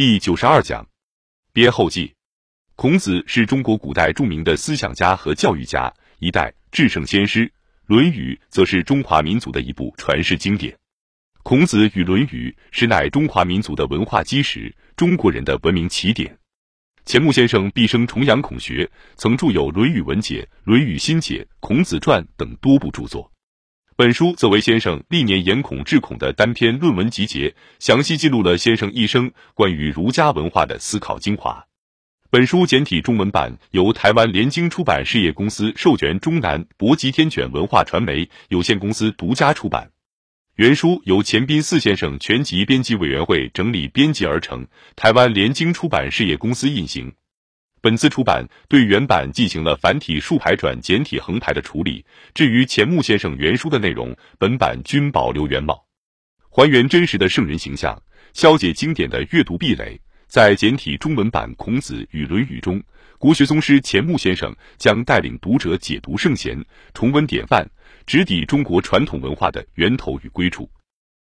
第九十二讲，编后记。孔子是中国古代著名的思想家和教育家，一代至圣先师。《论语》则是中华民族的一部传世经典。孔子与《论语》实乃中华民族的文化基石，中国人的文明起点。钱穆先生毕生崇仰孔学，曾著有《论语文解》《论语心解》《孔子传》等多部著作。本书则为先生历年研孔治孔的单篇论文集结，详细记录了先生一生关于儒家文化的思考精华。本书简体中文版由台湾联经出版事业公司授权中南博吉天卷文化传媒有限公司独家出版。原书由钱斌四先生全集编辑委员会整理编辑而成，台湾联经出版事业公司印行。本次出版对原版进行了繁体竖排转简体横排的处理，至于钱穆先生原书的内容，本版均保留原貌，还原真实的圣人形象，消解经典的阅读壁垒。在简体中文版《孔子与论语》中，国学宗师钱穆先生将带领读者解读圣贤，重温典范。直抵中国传统文化的源头与归处。